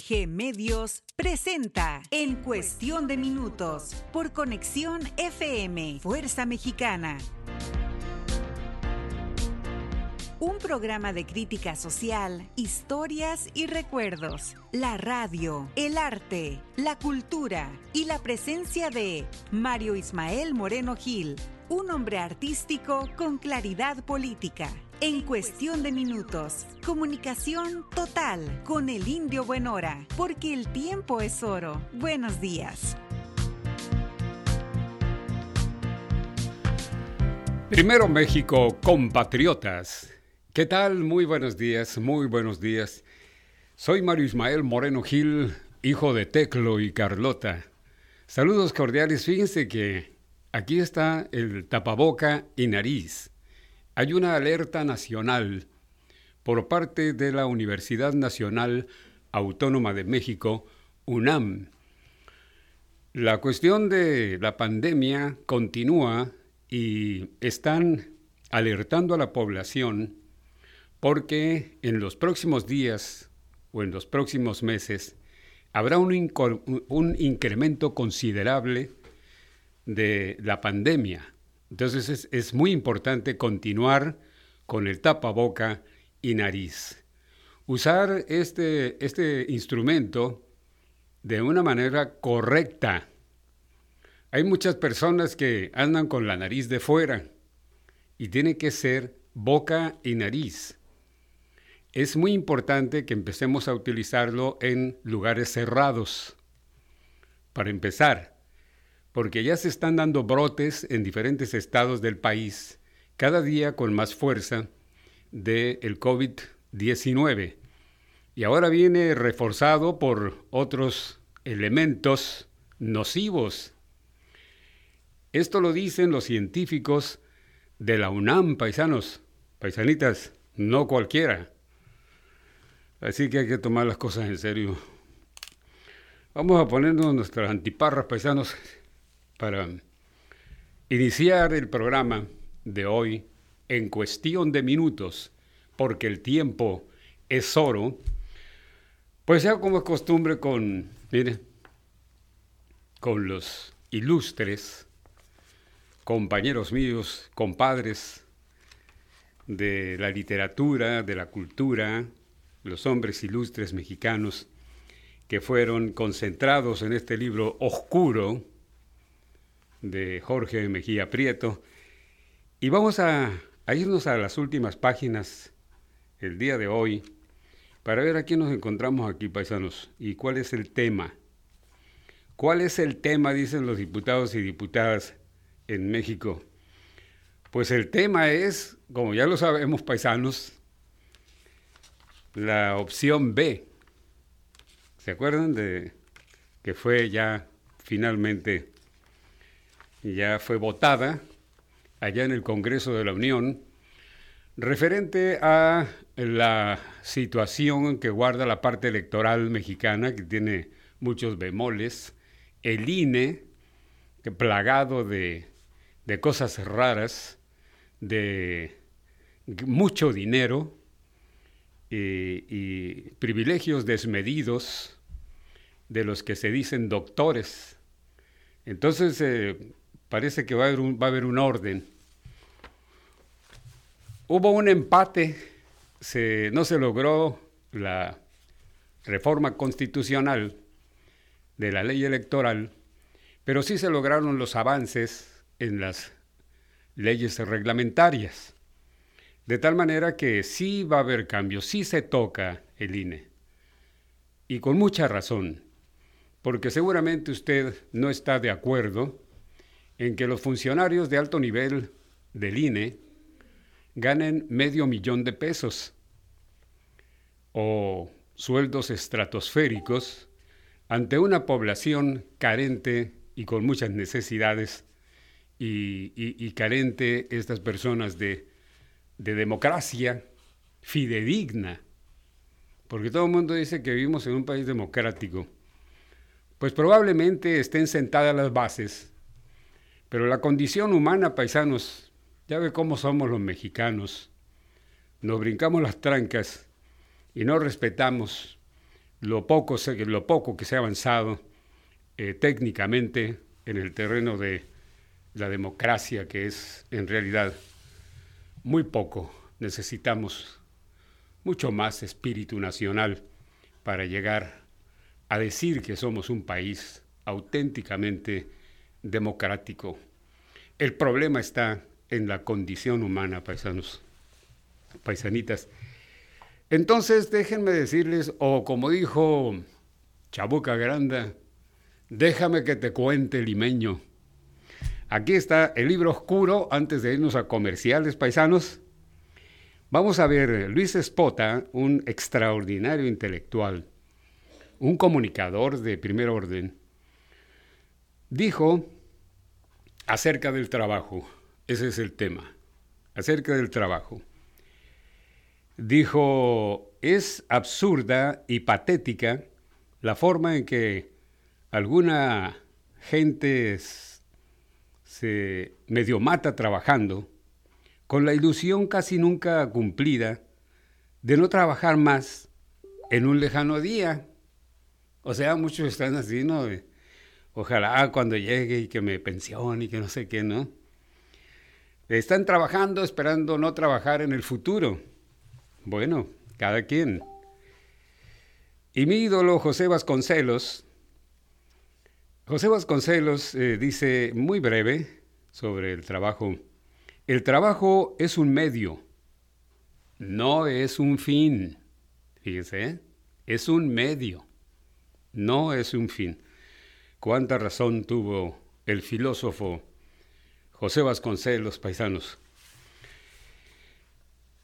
MIMG Medios presenta En Cuestión de Minutos por Conexión FM, Fuerza Mexicana. Un programa de crítica social, historias y recuerdos. La radio, el arte, la cultura y la presencia de Mario Ismael Moreno Gil, un hombre artístico con claridad política. En cuestión de minutos, comunicación total con el indio Buenora, porque el tiempo es oro. Buenos días. Primero México, compatriotas. ¿Qué tal? Muy buenos días, muy buenos días. Soy Mario Ismael Moreno Gil, hijo de Teclo y Carlota. Saludos cordiales. Fíjense que aquí está el tapaboca y nariz hay una alerta nacional por parte de la Universidad Nacional Autónoma de México, UNAM. La cuestión de la pandemia continúa y están alertando a la población porque en los próximos días o en los próximos meses habrá un, incremento considerable de la pandemia. Entonces es, muy importante continuar con el tapaboca y nariz. Usar este, este instrumento de una manera correcta. Hay muchas personas que andan con la nariz de fuera y tiene que ser boca y nariz. Es muy importante que empecemos a utilizarlo en lugares cerrados. Para empezar, porque ya se están dando brotes en diferentes estados del país, cada día con más fuerza, del COVID-19. Y ahora viene reforzado por otros elementos nocivos. Esto lo dicen los científicos de la UNAM, paisanos, paisanitas, no cualquiera. Así que hay que tomar las cosas en serio. Vamos a ponernos nuestras antiparras, paisanos para iniciar el programa de hoy en cuestión de minutos, porque el tiempo es oro, pues ya como es costumbre con, con los ilustres compañeros míos, compadres de la literatura, de la cultura, los hombres ilustres mexicanos que fueron concentrados en este libro oscuro, de Jorge Mejía Prieto. Y vamos a, irnos a las últimas páginas el día de hoy para ver a quién nos encontramos aquí, paisanos, y cuál es el tema. ¿Cuál es el tema, dicen los diputados y diputadas en México? Pues el tema es, como ya lo sabemos, paisanos, la opción B. ¿Se acuerdan de que fue ya finalmente ya fue votada allá en el Congreso de la Unión referente a la situación que guarda la parte electoral mexicana, que tiene muchos bemoles, el INE, plagado de, de cosas raras, de mucho dinero y, y privilegios desmedidos de los que se dicen doctores. Entonces, eh, parece que va a haber un, va a haber un orden. Hubo un empate, se, no se logró la reforma constitucional de la ley electoral, pero sí se lograron los avances en las leyes reglamentarias. De tal manera que sí va a haber cambios, sí se toca el INE. Y con mucha razón. porque seguramente usted no está de acuerdo en que los funcionarios de alto nivel del INE ganen medio millón de pesos o sueldos estratosféricos ante una población carente y con muchas necesidades y, carente estas personas de, de democracia fidedigna, porque todo el mundo dice que vivimos en un país democrático, pues probablemente estén sentadas las bases, pero la condición humana, paisanos, ya ve cómo somos los mexicanos, nos brincamos las trancas y no respetamos lo poco, que se ha avanzado eh, técnicamente en el terreno de la democracia, que es en realidad muy poco. Necesitamos mucho más espíritu nacional para llegar a decir que somos un país auténticamente democrático. El problema está en la condición humana, paisanos, paisanitas. Entonces, déjenme decirles, o como dijo Chabuca Granda, déjame que te cuente limeño. Aquí está el libro oscuro antes de irnos a comerciales, paisanos. Vamos a ver, Luis Espota, un extraordinario intelectual, un comunicador de primer orden, dijo acerca del trabajo, ese es el tema, acerca del trabajo. Dijo, es absurda y patética la forma en que alguna gente se medio mata trabajando, con la ilusión casi nunca cumplida de no trabajar más en un lejano día. O sea, muchos están así, ¿no? Ojalá cuando llegue y que me pensione y que no sé qué, ¿no? Están trabajando esperando no trabajar en el futuro. Bueno, cada quien. Y mi ídolo José Vasconcelos José Vasconcelos eh, dice muy breve sobre el trabajo. El trabajo es un medio, no es un fin. Fíjese, ¿eh? es un medio, no es un fin. Cuánta razón tuvo el filósofo José Vasconcelos, paisanos.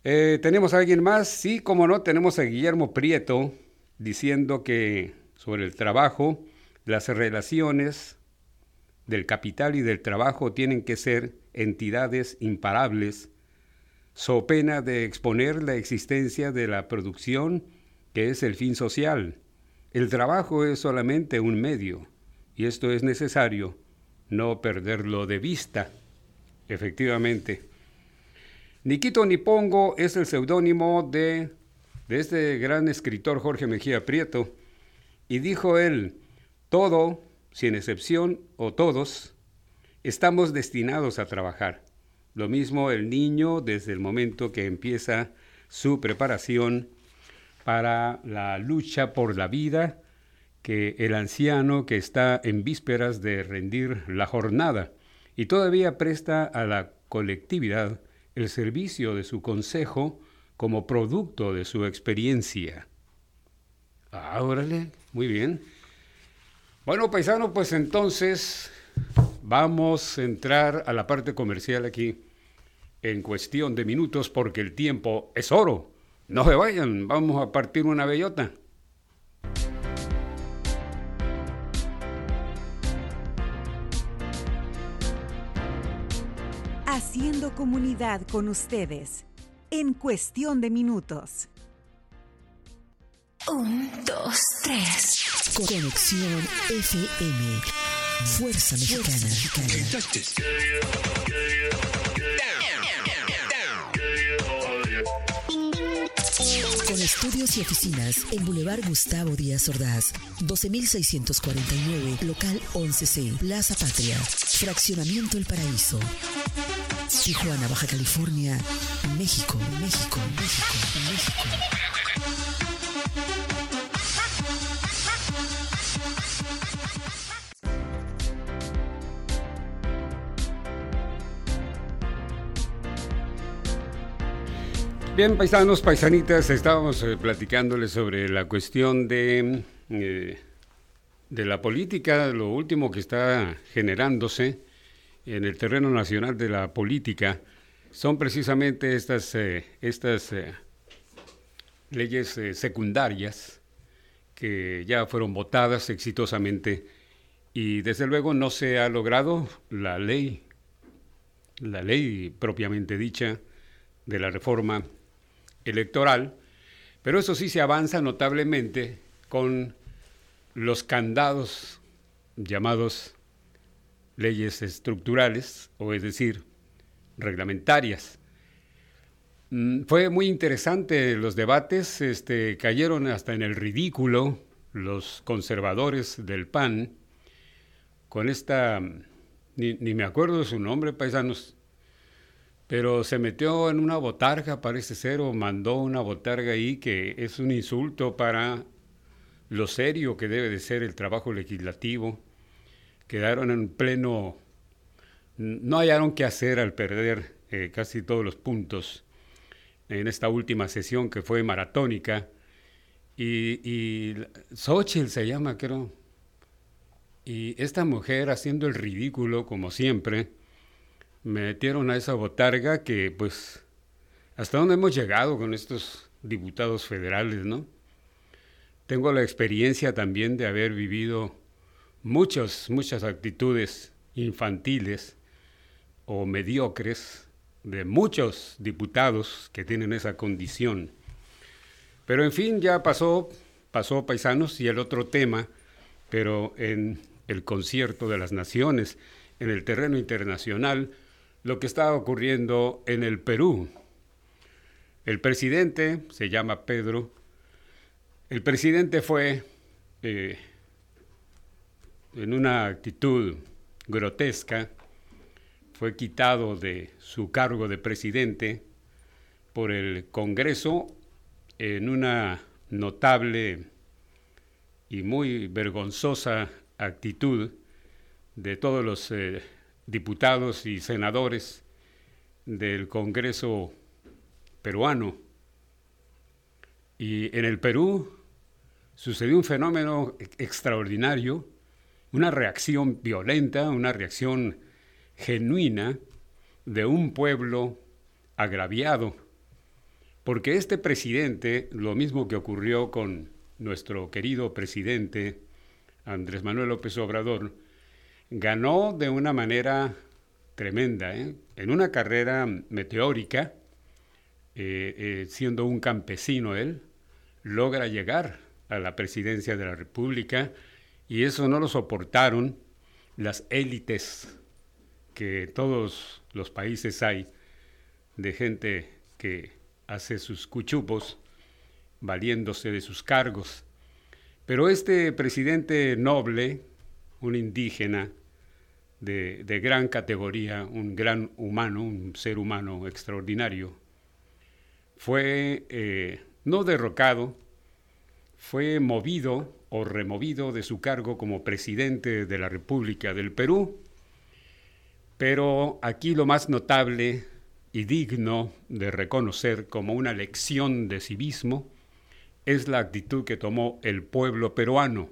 Eh, ¿Tenemos a alguien más? Sí, como no, tenemos a Guillermo Prieto diciendo que sobre el trabajo, las relaciones del capital y del trabajo tienen que ser entidades imparables, so pena de exponer la existencia de la producción, que es el fin social. El trabajo es solamente un medio, y esto es necesario no perderlo de vista. Efectivamente. Nikito Nipongo es el seudónimo de, de este gran escritor Jorge Mejía Prieto, y dijo él, todo, sin excepción, o todos, estamos destinados a trabajar. Lo mismo el niño desde el momento que empieza su preparación para la lucha por la vida, que el anciano que está en vísperas de rendir la jornada y todavía presta a la colectividad el servicio de su consejo como producto de su experiencia. Ah, muy bien. Bueno, paisano, pues entonces vamos a entrar a la parte comercial aquí en cuestión de minutos porque el tiempo es oro. No se vayan, vamos a partir una bellota. Haciendo comunidad con ustedes en cuestión de minutos. Un, dos, tres. Conexión FM. Fuerza Mexicana. Con estudios y oficinas en Boulevard Gustavo Díaz Ordaz, 12649, local 11C, Plaza Patria, Fraccionamiento El Paraíso. Tijuana, Baja California, México, México, México, México. Bien, paisanos, paisanitas, estábamos eh, platicándoles sobre la cuestión de, eh, de la política, lo último que está generándose en el terreno nacional de la política son precisamente estas, eh, estas eh, leyes eh, secundarias que ya fueron votadas exitosamente y desde luego no se ha logrado la ley, la ley propiamente dicha de la reforma electoral, pero eso sí se avanza notablemente con los candados llamados leyes estructurales, o es decir, reglamentarias. Mm, fue muy interesante los debates, este, cayeron hasta en el ridículo los conservadores del PAN con esta, ni, ni me acuerdo su nombre, paisanos, pero se metió en una botarga, parece ser, o mandó una botarga ahí que es un insulto para lo serio que debe de ser el trabajo legislativo. Quedaron en pleno... No hallaron qué hacer al perder eh, casi todos los puntos en esta última sesión que fue maratónica. Y, y Xochitl se llama, creo. Y esta mujer haciendo el ridículo, como siempre, metieron a esa botarga que, pues, hasta dónde hemos llegado con estos diputados federales, ¿no? Tengo la experiencia también de haber vivido muchas, muchas actitudes infantiles o mediocres de muchos diputados que tienen esa condición. Pero en fin, ya pasó, pasó paisanos y el otro tema, pero en el concierto de las naciones, en el terreno internacional, lo que está ocurriendo en el Perú. El presidente, se llama Pedro, el presidente fue eh, en una actitud grotesca, fue quitado de su cargo de presidente por el Congreso en una notable y muy vergonzosa actitud de todos los eh, diputados y senadores del Congreso peruano. Y en el Perú sucedió un fenómeno extraordinario, una reacción violenta, una reacción genuina de un pueblo agraviado, porque este presidente, lo mismo que ocurrió con nuestro querido presidente Andrés Manuel López Obrador, ganó de una manera tremenda, ¿eh? en una carrera meteórica, eh, eh, siendo un campesino él, logra llegar a la presidencia de la República y eso no lo soportaron las élites que todos los países hay de gente que hace sus cuchupos valiéndose de sus cargos. Pero este presidente noble, un indígena de, gran categoría, un gran humano, un ser humano extraordinario, fue eh, no derrocado, fue movido o removido de su cargo como presidente de la República del Perú, pero aquí lo más notable y digno de reconocer como una lección de civismo es la actitud que tomó el pueblo peruano.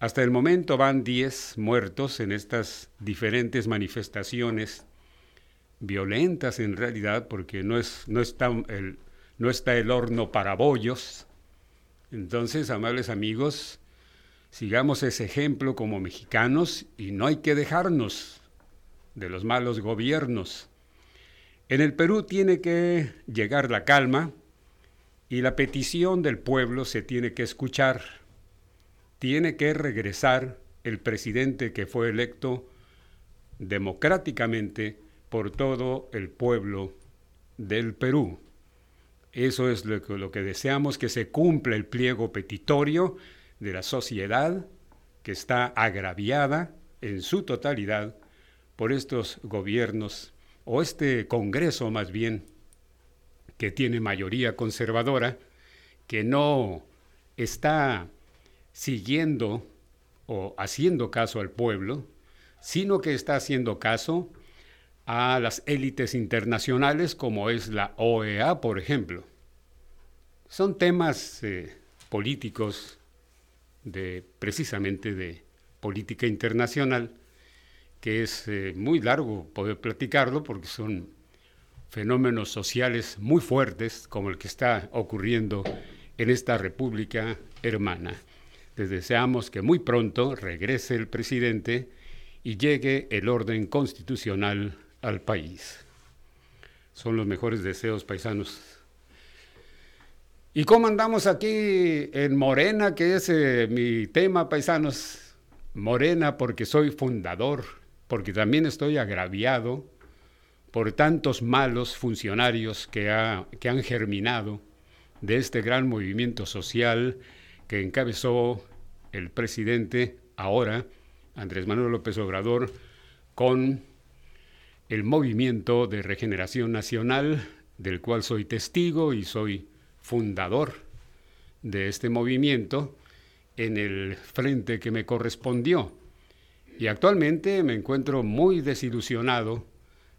Hasta el momento van 10 muertos en estas diferentes manifestaciones violentas en realidad, porque no, es, no, está, el, no está el horno para bollos, entonces, amables amigos, sigamos ese ejemplo como mexicanos y no hay que dejarnos de los malos gobiernos. En el Perú tiene que llegar la calma y la petición del pueblo se tiene que escuchar. Tiene que regresar el presidente que fue electo democráticamente por todo el pueblo del Perú. Eso es lo que, deseamos, que se cumpla el pliego petitorio de la sociedad que está agraviada en su totalidad por estos gobiernos, o este Congreso más bien, que tiene mayoría conservadora, que no está siguiendo o haciendo caso al pueblo, sino que está haciendo caso a las élites internacionales como es la OEA, por ejemplo. Son temas eh, políticos de precisamente de política internacional, que es eh, muy largo poder platicarlo porque son fenómenos sociales muy fuertes como el que está ocurriendo en esta República hermana. Les deseamos que muy pronto regrese el presidente y llegue el orden constitucional al país. Son los mejores deseos paisanos. ¿Y cómo andamos aquí en Morena, que es eh, mi tema, paisanos? Morena porque soy fundador, porque también estoy agraviado por tantos malos funcionarios que, que han germinado de este gran movimiento social que encabezó el presidente ahora, Andrés Manuel López Obrador, con el movimiento de regeneración nacional, del cual soy testigo y soy fundador de este movimiento en el frente que me correspondió. Y actualmente me encuentro muy desilusionado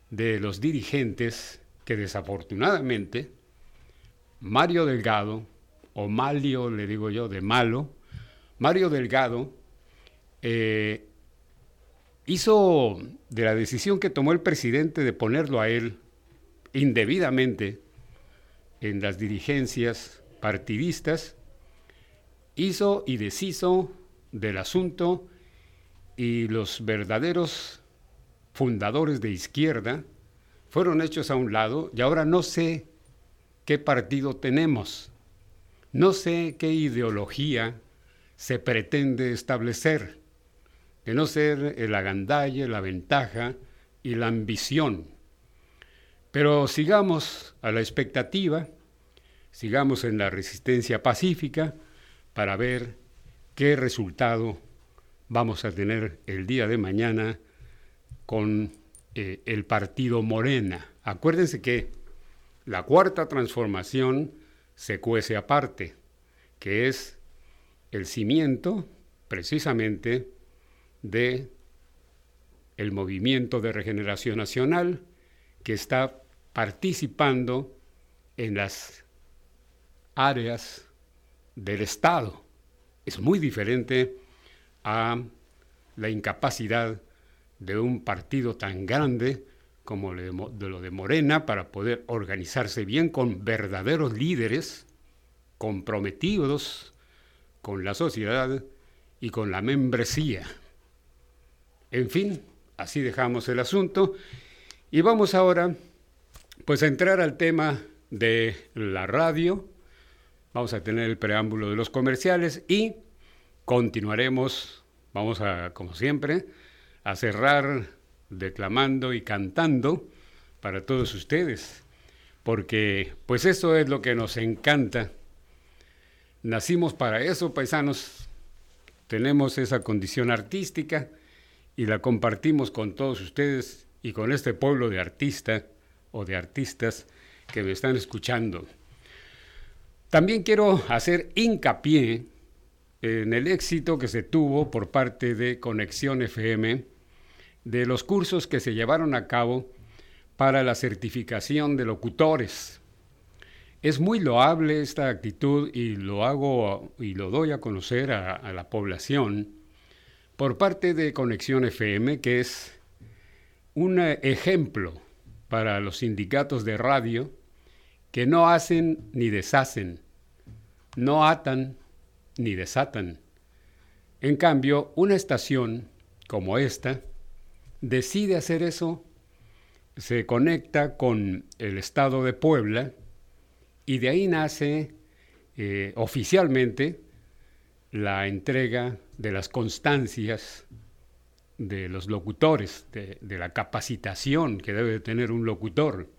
de los dirigentes que desafortunadamente Mario Delgado, o Malio le digo yo, de malo, Mario Delgado eh, hizo de la decisión que tomó el presidente de ponerlo a él indebidamente en las dirigencias partidistas, hizo y deshizo del asunto y los verdaderos fundadores de izquierda fueron hechos a un lado y ahora no sé qué partido tenemos, no sé qué ideología se pretende establecer de no ser el agandalle, la ventaja y la ambición. Pero sigamos a la expectativa, sigamos en la resistencia pacífica para ver qué resultado vamos a tener el día de mañana con eh, el partido Morena. Acuérdense que la cuarta transformación se cuece aparte, que es el cimiento precisamente de el movimiento de regeneración nacional que está participando en las áreas del Estado. Es muy diferente a la incapacidad de un partido tan grande como lo de Morena para poder organizarse bien con verdaderos líderes comprometidos con la sociedad y con la membresía. En fin, así dejamos el asunto y vamos ahora pues a entrar al tema de la radio. Vamos a tener el preámbulo de los comerciales y continuaremos, vamos a, como siempre, a cerrar declamando y cantando para todos ustedes, porque pues eso es lo que nos encanta Nacimos para eso, paisanos. Tenemos esa condición artística y la compartimos con todos ustedes y con este pueblo de artistas o de artistas que me están escuchando. También quiero hacer hincapié en el éxito que se tuvo por parte de Conexión FM de los cursos que se llevaron a cabo para la certificación de locutores. Es muy loable esta actitud y lo hago y lo doy a conocer a, la población por parte de Conexión FM, que es un ejemplo para los sindicatos de radio que no hacen ni deshacen, no atan ni desatan. En cambio, una estación como esta decide hacer eso, se conecta con el estado de Puebla, y de ahí nace eh, oficialmente la entrega de las constancias de los locutores, de, la capacitación que debe tener un locutor,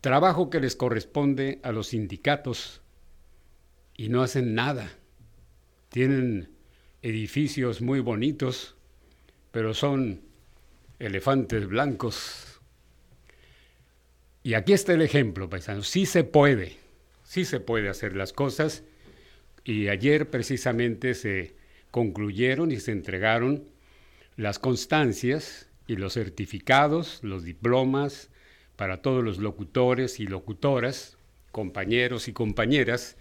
trabajo que les corresponde a los sindicatos y no hacen nada. Tienen edificios muy bonitos, pero son elefantes blancos. Y aquí está el ejemplo, paisanos, sí se puede sí se puede hacer las cosas y ayer precisamente se concluyeron y se entregaron las constancias y los certificados, los diplomas para todos los locutores y locutoras, compañeros y compañeras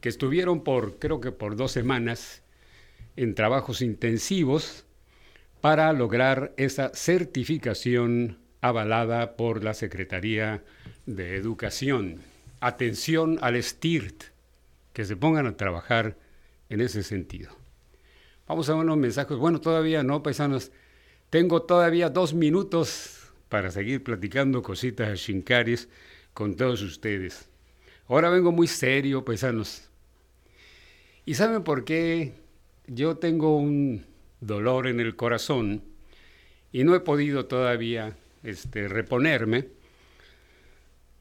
que estuvieron por, creo que por dos semanas, en trabajos intensivos para lograr esa certificación avalada por la Secretaría de Educación. Atención al STIRT, que se pongan a trabajar en ese sentido. Vamos a unos mensajes. Bueno, todavía no, paisanos. Tengo todavía dos minutos para seguir platicando cositas shinkaris con todos ustedes. Ahora vengo muy serio, paisanos. ¿Y saben por qué? Yo tengo un dolor en el corazón y no he podido todavía este, reponerme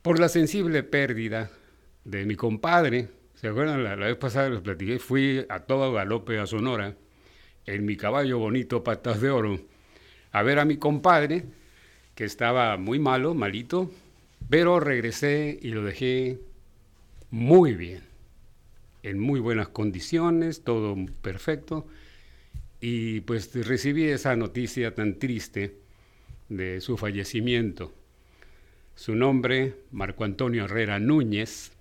por la sensible pérdida de mi compadre. ¿Se acuerdan? La, vez pasada les platiqué, fui a todo galope a Sonora en mi caballo bonito Patas de Oro a ver a mi compadre que estaba muy malo, malito, pero regresé y lo dejé muy bien, en muy buenas condiciones, todo perfecto. Y pues recibí esa noticia tan triste de su fallecimiento. Su nombre, Marco Antonio Herrera Núñez,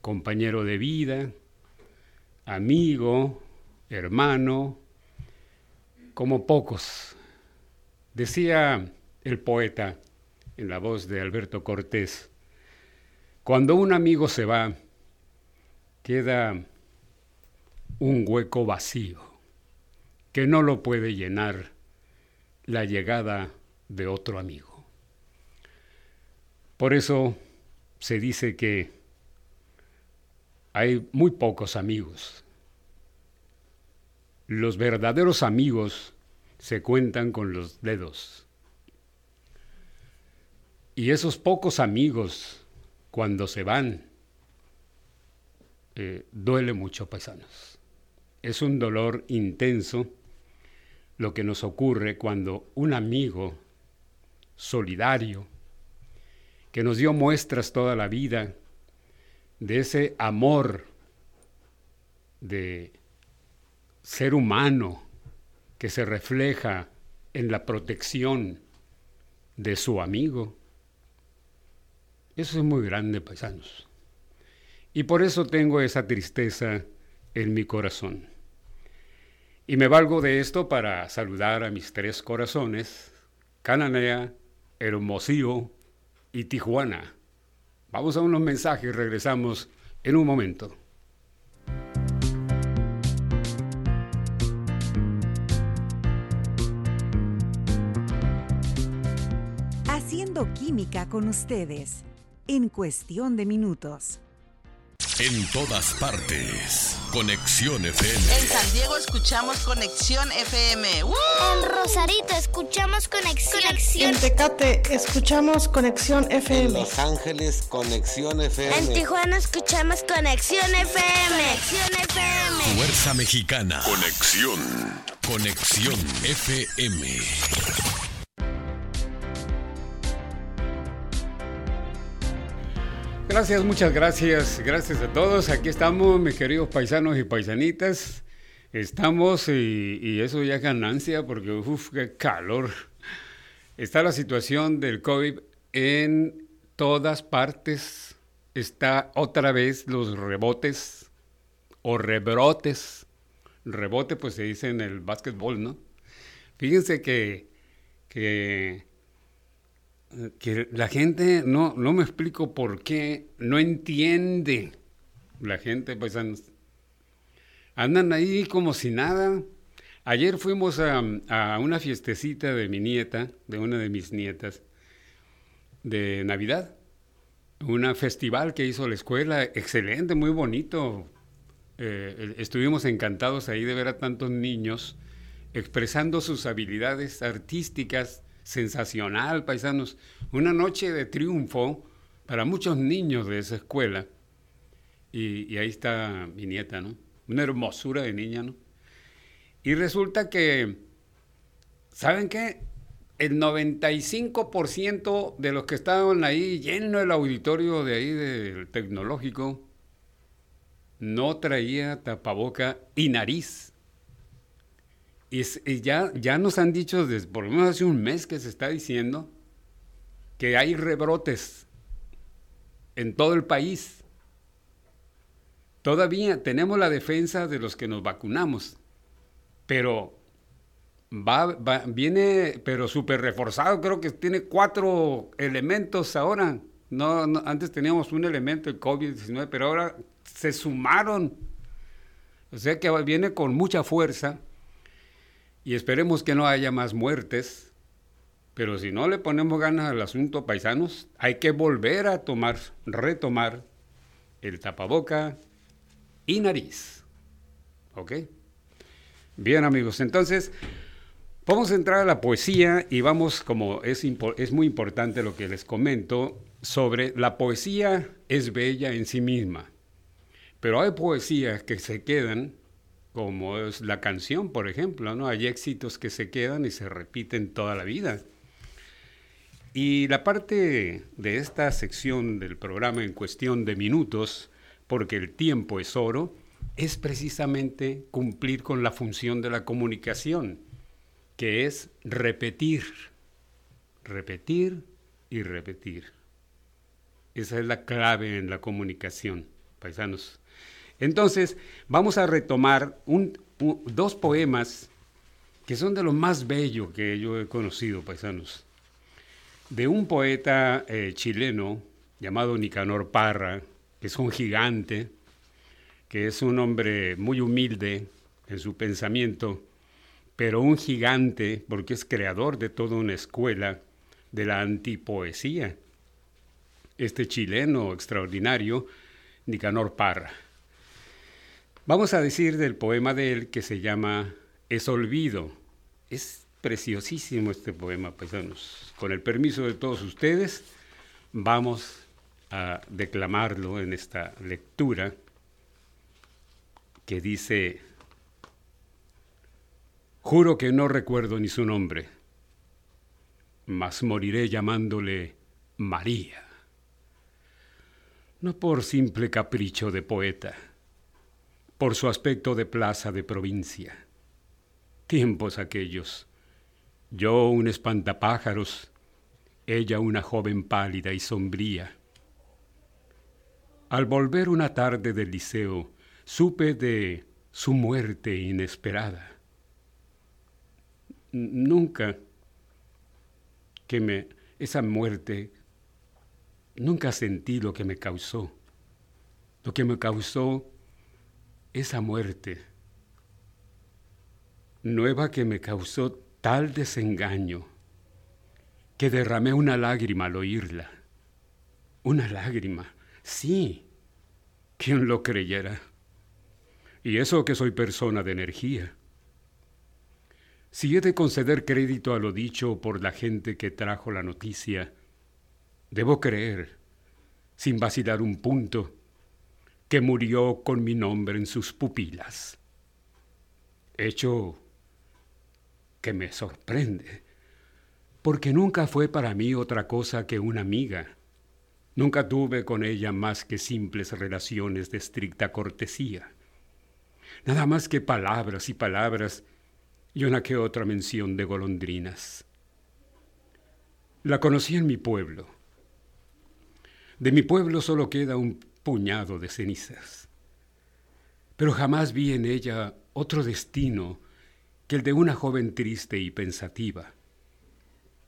compañero de vida, amigo, hermano, como pocos. Decía el poeta en la voz de Alberto Cortés, cuando un amigo se va, queda un hueco vacío que no lo puede llenar la llegada de otro amigo. Por eso se dice que hay muy pocos amigos. Los verdaderos amigos se cuentan con los dedos. Y esos pocos amigos, cuando se van, eh, duele mucho, paisanos. Es un dolor intenso lo que nos ocurre cuando un amigo solidario, que nos dio muestras toda la vida de ese amor de ser humano que se refleja en la protección de su amigo, eso es muy grande, paisanos. Y por eso tengo esa tristeza en mi corazón. Y me valgo de esto para saludar a mis tres corazones, Cananea, Hermosillo y Tijuana. Vamos a unos mensajes regresamos en un momento. Haciendo química con ustedes en cuestión de minutos. En todas partes. Conexión FM. En San Diego escuchamos Conexión FM. En Rosarito escuchamos Conexión. En Tecate escuchamos Conexión FM. En Los Ángeles Conexión FM. En Tijuana escuchamos Conexión FM. Conexión FM. Fuerza Mexicana. Conexión. Conexión FM. Gracias, muchas gracias. Gracias a todos. Aquí estamos, mis queridos paisanos y paisanitas. Estamos y, eso ya es ganancia porque, uff, qué calor. Está la situación del COVID en todas partes. Está otra vez los rebotes o rebrotes. Rebote, pues se dice en el básquetbol, ¿no? Fíjense que, que que la gente, no, no me explico por qué, no entiende. La gente, pues, andan ahí como si nada. Ayer fuimos a, a, una fiestecita de mi nieta, de una de mis nietas, de Navidad. Un festival que hizo la escuela, excelente, muy bonito. Eh, estuvimos encantados ahí de ver a tantos niños expresando sus habilidades artísticas sensacional, paisanos. Una noche de triunfo para muchos niños de esa escuela. Y, ahí está mi nieta, ¿no? Una hermosura de niña, ¿no? Y resulta que, ¿saben qué? El 95% de los que estaban ahí, lleno el auditorio de ahí del tecnológico, no traía tapaboca y nariz. Y, ya, ya nos han dicho, desde, por lo menos hace un mes que se está diciendo, que hay rebrotes en todo el país. Todavía tenemos la defensa de los que nos vacunamos, pero va, viene, pero súper reforzado, creo que tiene cuatro elementos ahora. No, antes teníamos un elemento, el COVID-19, pero ahora se sumaron. O sea que viene con mucha fuerza y esperemos que no haya más muertes. Pero si no le ponemos ganas al asunto, paisanos, hay que volver a tomar, retomar el tapaboca y nariz. ¿Ok? Bien amigos, entonces vamos a entrar a la poesía y vamos, como es, es muy importante lo que les comento, sobre la poesía es bella en sí misma, pero hay poesías que se quedan, como es la canción, por ejemplo, ¿no? Hay éxitos que se quedan y se repiten toda la vida. Y la parte de esta sección del programa en cuestión de minutos, porque el tiempo es oro, es precisamente cumplir con la función de la comunicación, que es repetir, repetir y repetir. Esa es la clave en la comunicación, paisanos. Entonces, vamos a retomar dos poemas que son de lo más bello que yo he conocido, paisanos. De un poeta eh, chileno llamado Nicanor Parra, que es un gigante, que es un hombre muy humilde en su pensamiento, pero un gigante porque es creador de toda una escuela de la antipoesía este chileno extraordinario, Nicanor Parra. Vamos a decir del poema de él que se llama Es Olvido. Es preciosísimo este poema, paisanos. Con el permiso de todos ustedes, vamos a declamarlo en esta lectura que dice, Juro que no recuerdo ni su nombre, mas moriré llamándole María no por simple capricho de poeta, por su aspecto de plaza de provincia. Tiempos aquellos, yo un espantapájaros, ella una joven pálida y sombría. Al volver una tarde del liceo, supe de su muerte inesperada. Nunca que me esa muerte Nunca sentí lo que me causó, lo que me causó esa muerte nueva que me causó tal desengaño que derramé una lágrima al oírla. Una lágrima, sí, quien lo creyera. Y eso que soy persona de energía. Si he de conceder crédito a lo dicho por la gente que trajo la noticia, Debo creer, sin vacilar un punto, que murió con mi nombre en sus pupilas. Hecho que me sorprende, porque nunca fue para mí otra cosa que una amiga. Nunca tuve con ella más que simples relaciones de estricta cortesía. Nada más que palabras y palabras y una que otra mención de golondrinas. La conocí en mi pueblo de mi pueblo solo queda un puñado de cenizas. Pero jamás vi en ella otro destino que el de una joven triste y pensativa.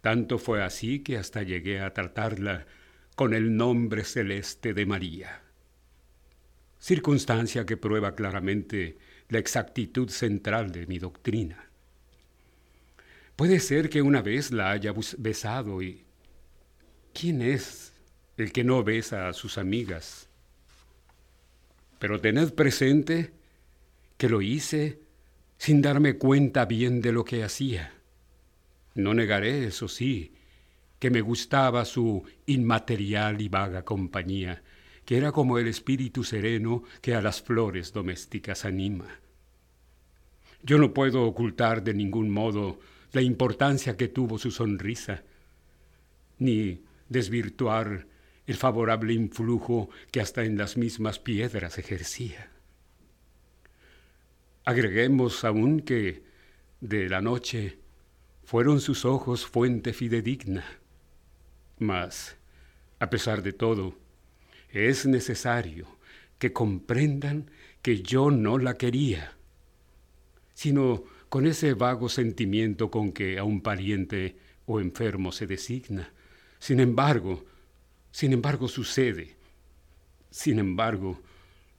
Tanto fue así que hasta llegué a tratarla con el nombre celeste de María. Circunstancia que prueba claramente la exactitud central de mi doctrina. Puede ser que una vez la haya besado y... ¿Quién es el que no besa a sus amigas. Pero tened presente que lo hice sin darme cuenta bien de lo que hacía. No negaré, eso sí, que me gustaba su inmaterial y vaga compañía, que era como el espíritu sereno que a las flores domésticas anima. Yo no puedo ocultar de ningún modo la importancia que tuvo su sonrisa, ni desvirtuar el favorable influjo que hasta en las mismas piedras ejercía. Agreguemos aún que de la noche fueron sus ojos fuente fidedigna, mas, a pesar de todo, es necesario que comprendan que yo no la quería, sino con ese vago sentimiento con que a un pariente o enfermo se designa. Sin embargo, sin embargo sucede. Sin embargo,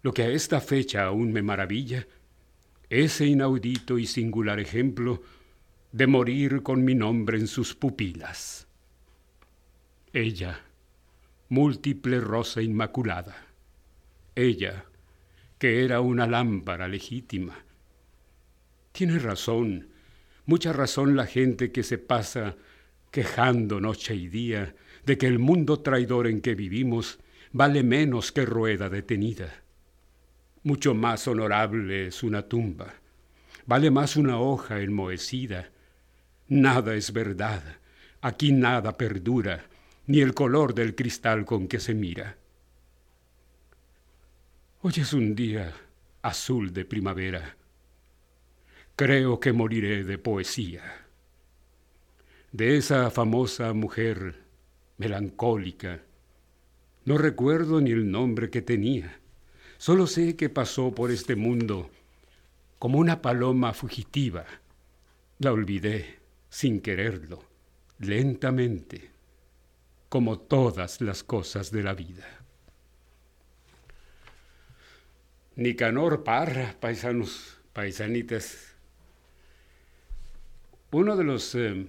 lo que a esta fecha aún me maravilla, ese inaudito y singular ejemplo de morir con mi nombre en sus pupilas. Ella, múltiple rosa inmaculada. Ella, que era una lámpara legítima. Tiene razón, mucha razón la gente que se pasa quejando noche y día de que el mundo traidor en que vivimos vale menos que rueda detenida. Mucho más honorable es una tumba, vale más una hoja enmohecida. Nada es verdad, aquí nada perdura, ni el color del cristal con que se mira. Hoy es un día azul de primavera. Creo que moriré de poesía. De esa famosa mujer melancólica, no recuerdo ni el nombre que tenía. Solo sé que pasó por este mundo como una paloma fugitiva. La olvidé sin quererlo, lentamente, como todas las cosas de la vida. Nicanor Parra, paisanos, paisanitas. Uno de los eh,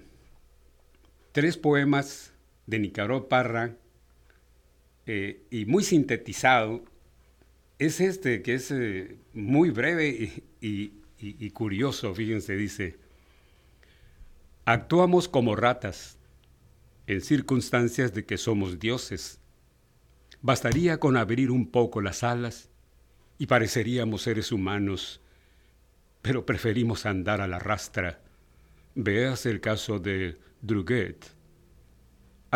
tres poemas de Nicanor Parra, eh, y muy sintetizado, es este, que es eh, muy breve y curioso, fíjense, dice, actuamos como ratas en circunstancias de que somos dioses. Bastaría con abrir un poco las alas y pareceríamos seres humanos, pero preferimos andar a la rastra. Veas el caso de Druget.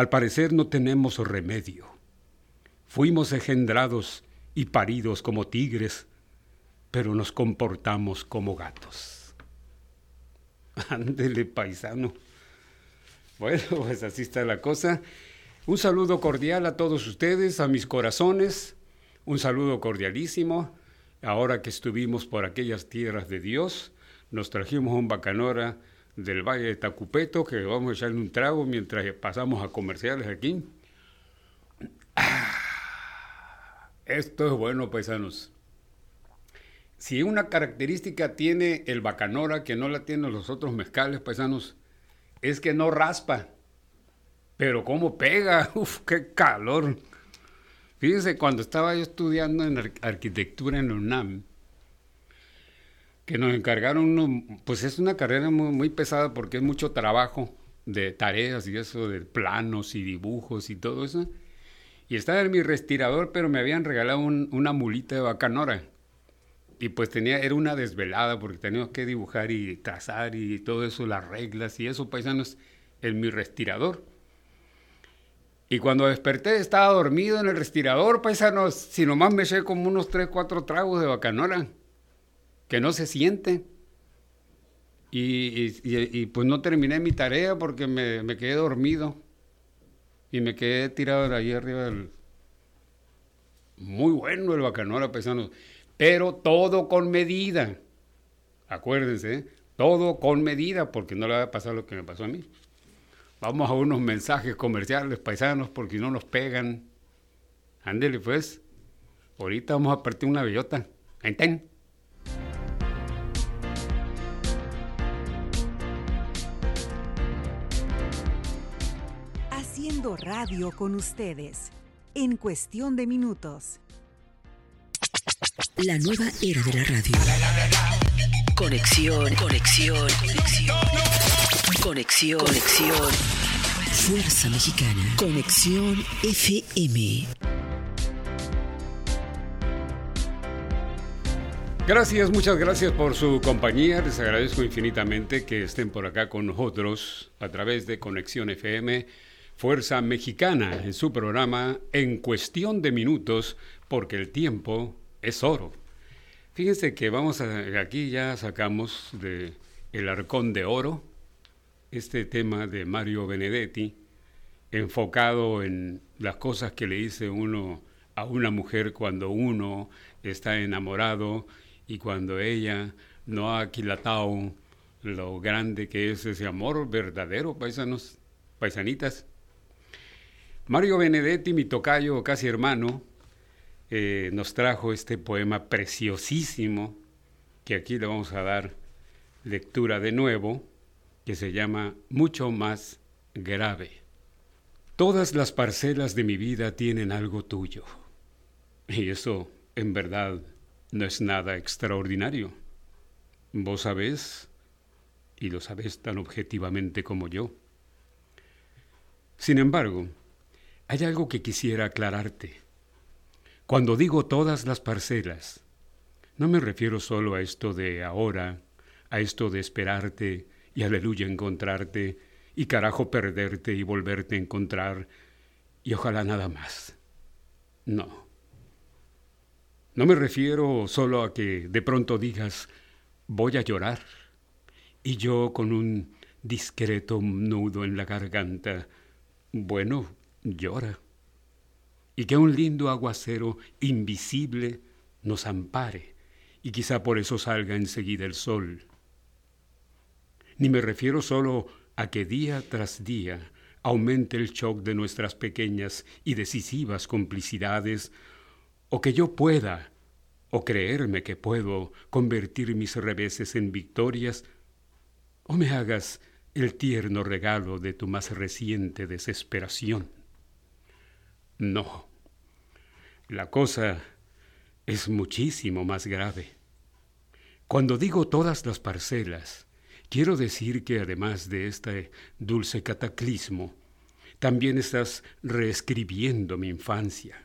Al parecer no tenemos remedio. Fuimos engendrados y paridos como tigres, pero nos comportamos como gatos. Ándele, paisano. Bueno, pues así está la cosa. Un saludo cordial a todos ustedes, a mis corazones. Un saludo cordialísimo. Ahora que estuvimos por aquellas tierras de Dios, nos trajimos un bacanora del Valle de Tacupeto que vamos a echarle un trago mientras pasamos a comerciales aquí. Ah, esto es bueno, paisanos. Si una característica tiene el bacanora que no la tienen los otros mezcales, paisanos, es que no raspa. Pero cómo pega, uf, qué calor. Fíjense, cuando estaba yo estudiando en arquitectura en UNAM, que nos encargaron, pues es una carrera muy, pesada porque es mucho trabajo de tareas y eso, de planos y dibujos y todo eso. Y estaba en mi respirador, pero me habían regalado una mulita de bacanora. Y pues tenía, era una desvelada porque teníamos que dibujar y trazar y todo eso, las reglas y eso, paisanos, en mi respirador. Y cuando desperté estaba dormido en el respirador, paisanos, si nomás me eché como unos 3, 4 tragos de bacanora, que no se siente. Y, pues no terminé mi tarea porque me, me, quedé dormido. Y me quedé tirado de allí arriba del... Muy bueno el bacanora, paisanos. Pero todo con medida. Acuérdense, ¿eh? todo con medida, porque no le va a pasar lo que me pasó a mí. Vamos a unos mensajes comerciales paisanos porque no nos pegan. Ándele pues. Ahorita vamos a partir una bellota. ¿Enten? Haciendo radio con ustedes. En cuestión de minutos. La nueva era de la radio. Conexión, conexión, conexión. Conexión, conexión. Fuerza Mexicana. Conexión FM. Gracias, muchas gracias por su compañía. Les agradezco infinitamente que estén por acá con nosotros a través de Conexión FM, Fuerza Mexicana, en su programa En Cuestión de Minutos, porque el tiempo es oro. Fíjense que vamos a, aquí ya sacamos de El Arcón de Oro, este tema de Mario Benedetti, enfocado en las cosas que le dice uno a una mujer cuando uno está enamorado y cuando ella no ha aquilatado lo grande que es ese amor verdadero, paisanos, paisanitas. Mario Benedetti, mi tocayo, casi hermano, eh, nos trajo este poema preciosísimo que aquí le vamos a dar lectura de nuevo, que se llama Mucho más grave. Todas las parcelas de mi vida tienen algo tuyo. Y eso, en verdad, no es nada extraordinario. Vos sabés, y lo sabés tan objetivamente como yo. Sin embargo, hay algo que quisiera aclararte. Cuando digo todas las parcelas, no me refiero solo a esto de ahora, a esto de esperarte y aleluya encontrarte y carajo perderte y volverte a encontrar y ojalá nada más. No. No me refiero solo a que de pronto digas voy a llorar y yo con un discreto nudo en la garganta, bueno, llora. Y que un lindo aguacero invisible nos ampare, y quizá por eso salga enseguida el sol. Ni me refiero solo a que día tras día aumente el shock de nuestras pequeñas y decisivas complicidades, o que yo pueda, o creerme que puedo, convertir mis reveses en victorias, o me hagas el tierno regalo de tu más reciente desesperación. No. La cosa es muchísimo más grave. Cuando digo todas las parcelas, quiero decir que además de este dulce cataclismo, también estás reescribiendo mi infancia,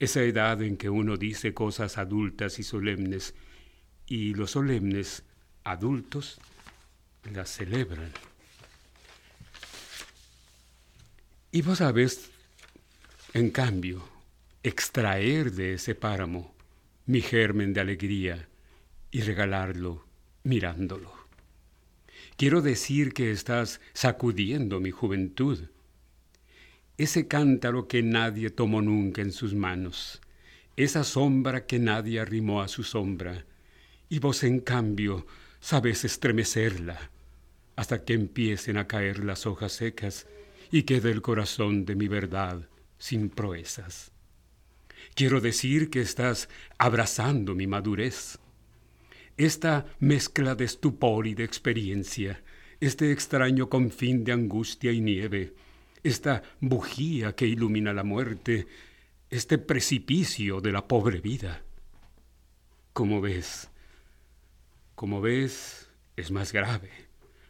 esa edad en que uno dice cosas adultas y solemnes, y los solemnes adultos las celebran. Y vos sabés en cambio, extraer de ese páramo mi germen de alegría y regalarlo mirándolo. Quiero decir que estás sacudiendo mi juventud, ese cántaro que nadie tomó nunca en sus manos, esa sombra que nadie arrimó a su sombra, y vos en cambio sabes estremecerla hasta que empiecen a caer las hojas secas y quede el corazón de mi verdad sin proezas. Quiero decir que estás abrazando mi madurez. Esta mezcla de estupor y de experiencia, este extraño confín de angustia y nieve, esta bujía que ilumina la muerte, este precipicio de la pobre vida. Como ves, como ves, es más grave,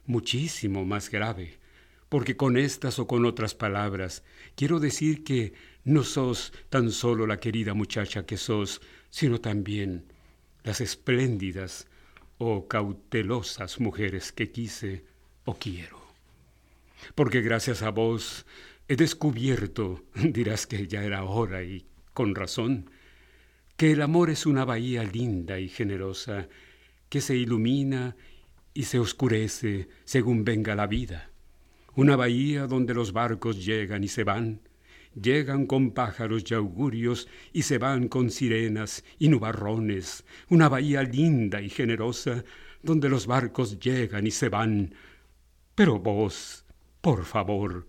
muchísimo más grave porque con estas o con otras palabras quiero decir que no sos tan solo la querida muchacha que sos, sino también las espléndidas o cautelosas mujeres que quise o quiero. Porque gracias a vos he descubierto, dirás que ya era hora y con razón, que el amor es una bahía linda y generosa que se ilumina y se oscurece según venga la vida una bahía donde los barcos llegan y se van, llegan con pájaros y augurios y se van con sirenas y nubarrones, una bahía linda y generosa donde los barcos llegan y se van. Pero vos, por favor,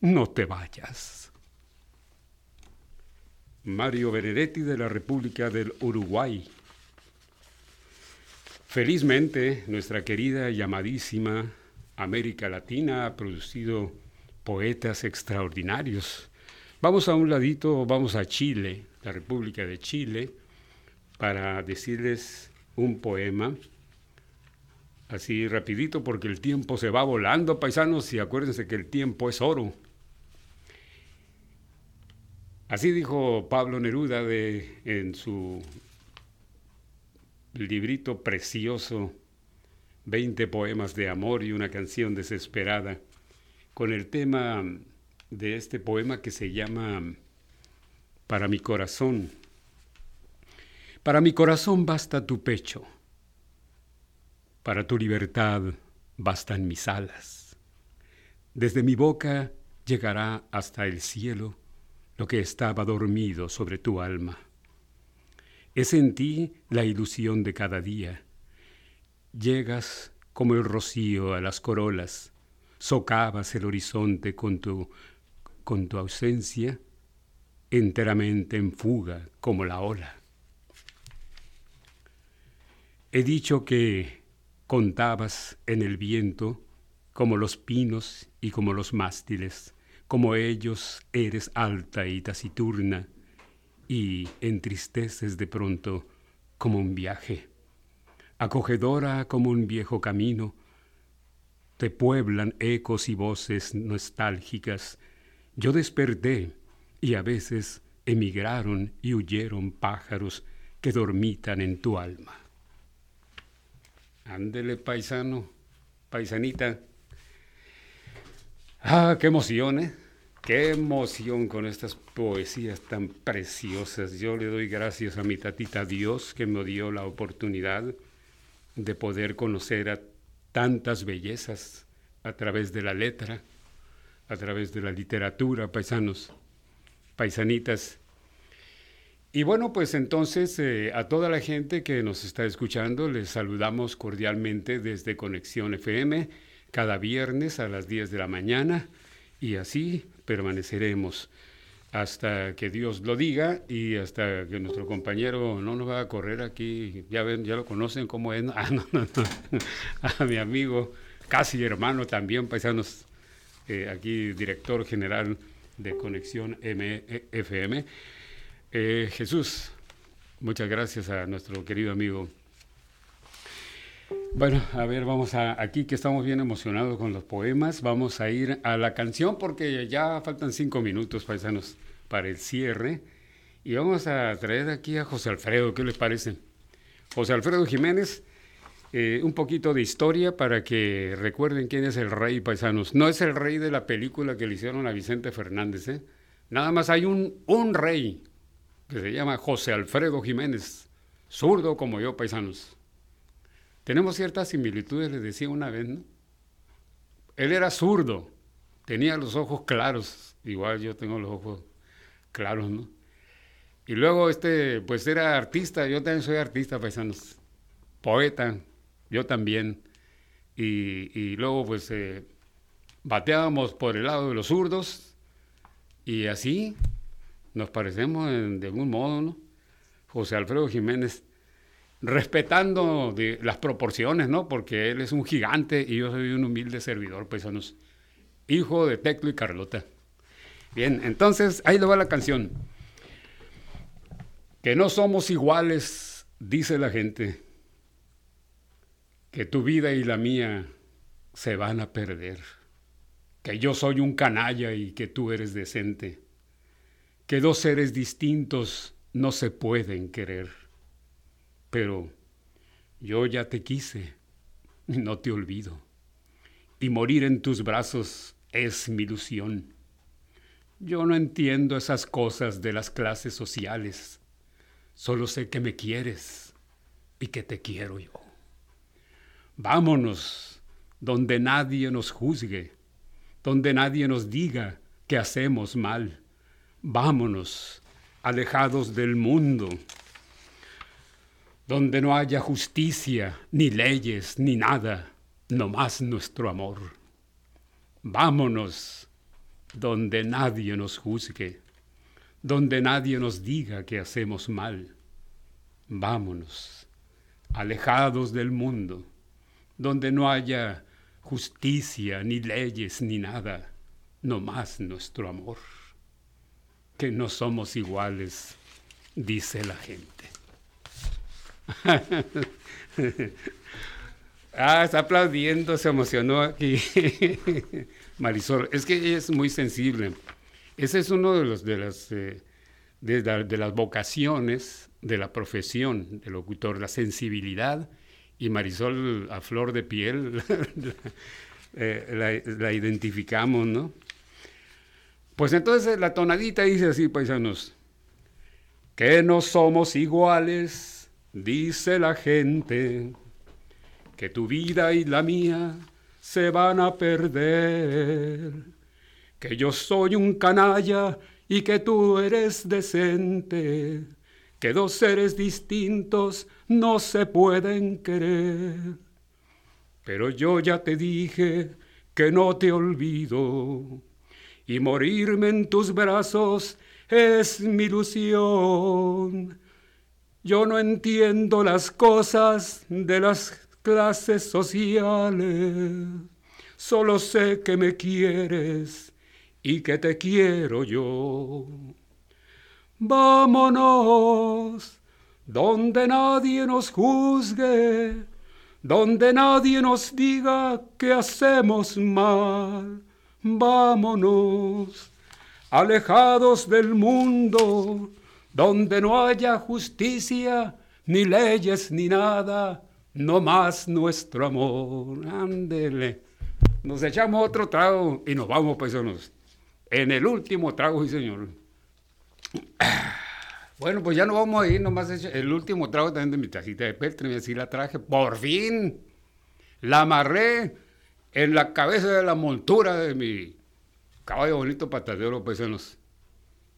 no te vayas. Mario Benedetti de la República del Uruguay. Felizmente, nuestra querida y amadísima América Latina ha producido poetas extraordinarios. Vamos a un ladito, vamos a Chile, la República de Chile, para decirles un poema, así rapidito porque el tiempo se va volando, paisanos, y acuérdense que el tiempo es oro. Así dijo Pablo Neruda en su librito precioso 20 poemas de amor y una canción desesperada, con el tema de este poema que se llama Para mi corazón. Para mi corazón basta tu pecho, para tu libertad bastan mis alas. Desde mi boca llegará hasta el cielo lo que estaba dormido sobre tu alma. Es en ti la ilusión de cada día Llegas como el rocío a las corolas, socavas el horizonte con tu, con tu ausencia, enteramente en fuga como la ola. He dicho que contabas en el viento como los pinos y como los mástiles, como ellos eres alta y taciturna, y entristeces de pronto como un viaje, acogedora como un viejo camino, te pueblan ecos y voces nostálgicas. Yo desperté y a veces emigraron y huyeron pájaros que dormitan en tu alma. Ándele, paisano, paisanita. Ah, qué emoción, ¿eh? Qué emoción con estas poesías tan preciosas. Yo le doy gracias a mi tatita Dios que me dio la oportunidad de poder conocer a tantas bellezas a través de la letra, a través de la literatura, paisanos, paisanitas. Y bueno, pues entonces eh, a toda la gente que nos está escuchando, les saludamos cordialmente desde Conexión FM cada viernes a las 10 de la mañana y así permaneceremos hasta que Dios lo diga y hasta que nuestro compañero no nos va a correr aquí, ya ven, ya lo conocen como es, ah, a mi amigo, casi hermano también, paisanos, eh, aquí director general de Conexión FM. Eh, Jesús, muchas gracias a nuestro querido amigo. Bueno, a ver, vamos a, aquí que estamos bien emocionados con los poemas, vamos a ir a la canción porque ya faltan cinco minutos, paisanos, para el cierre. Y vamos a traer aquí a José Alfredo, ¿qué les parece? José Alfredo Jiménez, eh, un poquito de historia para que recuerden quién es el rey, paisanos. No es el rey de la película que le hicieron a Vicente Fernández, ¿eh? Nada más hay un, un rey, que se llama José Alfredo Jiménez, zurdo como yo, paisanos. Tenemos ciertas similitudes, les decía una vez, ¿no? Él era zurdo, tenía los ojos claros, igual yo tengo los ojos claros, ¿no? Y luego, este, pues era artista, yo también soy artista, paisanos, poeta, yo también. Y, luego, pues, eh, bateábamos por el lado de los zurdos, y así, nos parecemos de algún modo, ¿no? José Alfredo Jiménez, respetando las proporciones, ¿no? Porque él es un gigante y yo soy un humilde servidor, paisanos. Hijo de Teclo y Carlota. Bien, entonces ahí le va la canción. Que no somos iguales, dice la gente. Que tu vida y la mía se van a perder. Que yo soy un canalla y que tú eres decente que dos seres distintos no se pueden querer. Pero yo ya te quise no te olvido. Y morir en tus brazos es mi ilusión. Yo no entiendo esas cosas de las clases sociales. Solo sé que me quieres y que te quiero yo. Vámonos donde nadie nos juzgue, donde nadie nos diga que hacemos mal Vámonos, alejados del mundo, donde no haya justicia, ni leyes, ni nada, no más nuestro amor. Vámonos, donde nadie nos juzgue, donde nadie nos diga que hacemos mal. Vámonos, alejados del mundo, donde no haya justicia, ni leyes, ni nada, no más nuestro amor que no somos iguales, dice la gente. ah, está aplaudiendo, se emocionó aquí. Marisol, es que ella es muy sensible. Ese es uno de los de las eh, de, las vocaciones de la profesión del locutor, la sensibilidad. Y Marisol a flor de piel eh, la identificamos, ¿no? Pues entonces la tonadita dice así, paisanos, que no somos iguales, dice la gente, que tu vida y la mía se van a perder, que yo soy un canalla y que tú eres decente, que dos seres distintos no se pueden querer, Pero yo ya te dije que no te olvido. Y morirme en tus brazos es mi ilusión. Yo no entiendo las cosas de las clases sociales, solo sé que me quieres y que te quiero yo. Vámonos, donde nadie nos juzgue, donde nadie nos diga que hacemos mal. Vámonos, alejados del mundo, donde no haya justicia, ni leyes, ni nada, no más nuestro amor. Ándele. Nos echamos otro trago y nos vamos, paisanos. En el último trago, sí, señor. Bueno, pues ya no vamos a ir, nomás el último trago también de mi tacita de peltre, y así la traje, por fin. La amarré en la cabeza de la montura de mi caballo bonito patadero, paisanos.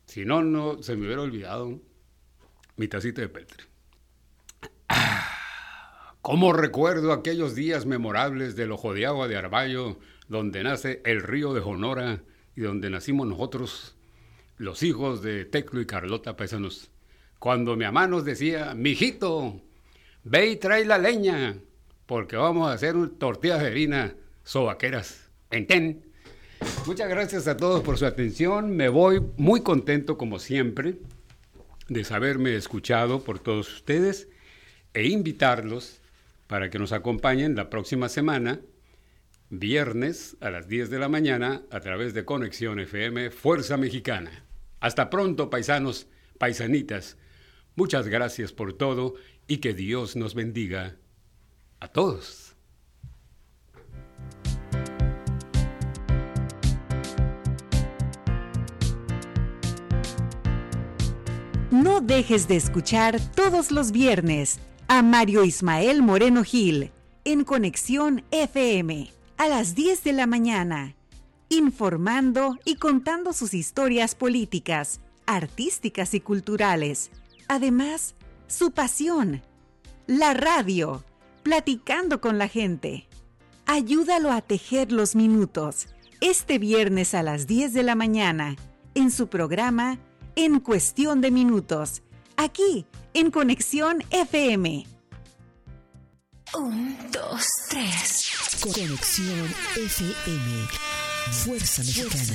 Si no, no se me hubiera olvidado mi tacita de peltre. ¿Cómo recuerdo aquellos días memorables del Ojo de Agua de Arballo, donde nace el río de Jonora y donde nacimos nosotros, los hijos de Teclo y Carlota Paisanos? Cuando mi mamá nos decía, mijito, ve y trae la leña, porque vamos a hacer tortillas de harina sobaqueras. Enten. Muchas gracias a todos por su atención. Me voy muy contento, como siempre, de saberme escuchado por todos ustedes e invitarlos para que nos acompañen la próxima semana, viernes a las 10 de la mañana, a través de Conexión FM Fuerza Mexicana. Hasta pronto, paisanos, paisanitas. Muchas gracias por todo y que Dios nos bendiga a todos. No dejes de escuchar todos los viernes a Mario Ismael Moreno Gil en Conexión FM a las 10 de la mañana, informando y contando sus historias políticas, artísticas y culturales. Además, su pasión, la radio, platicando con la gente. Ayúdalo a tejer los minutos este viernes a las 10 de la mañana en su programa En Cuestión de Minutos, aquí en Conexión FM. Un, dos, tres. Conexión FM. Fuerza Mexicana.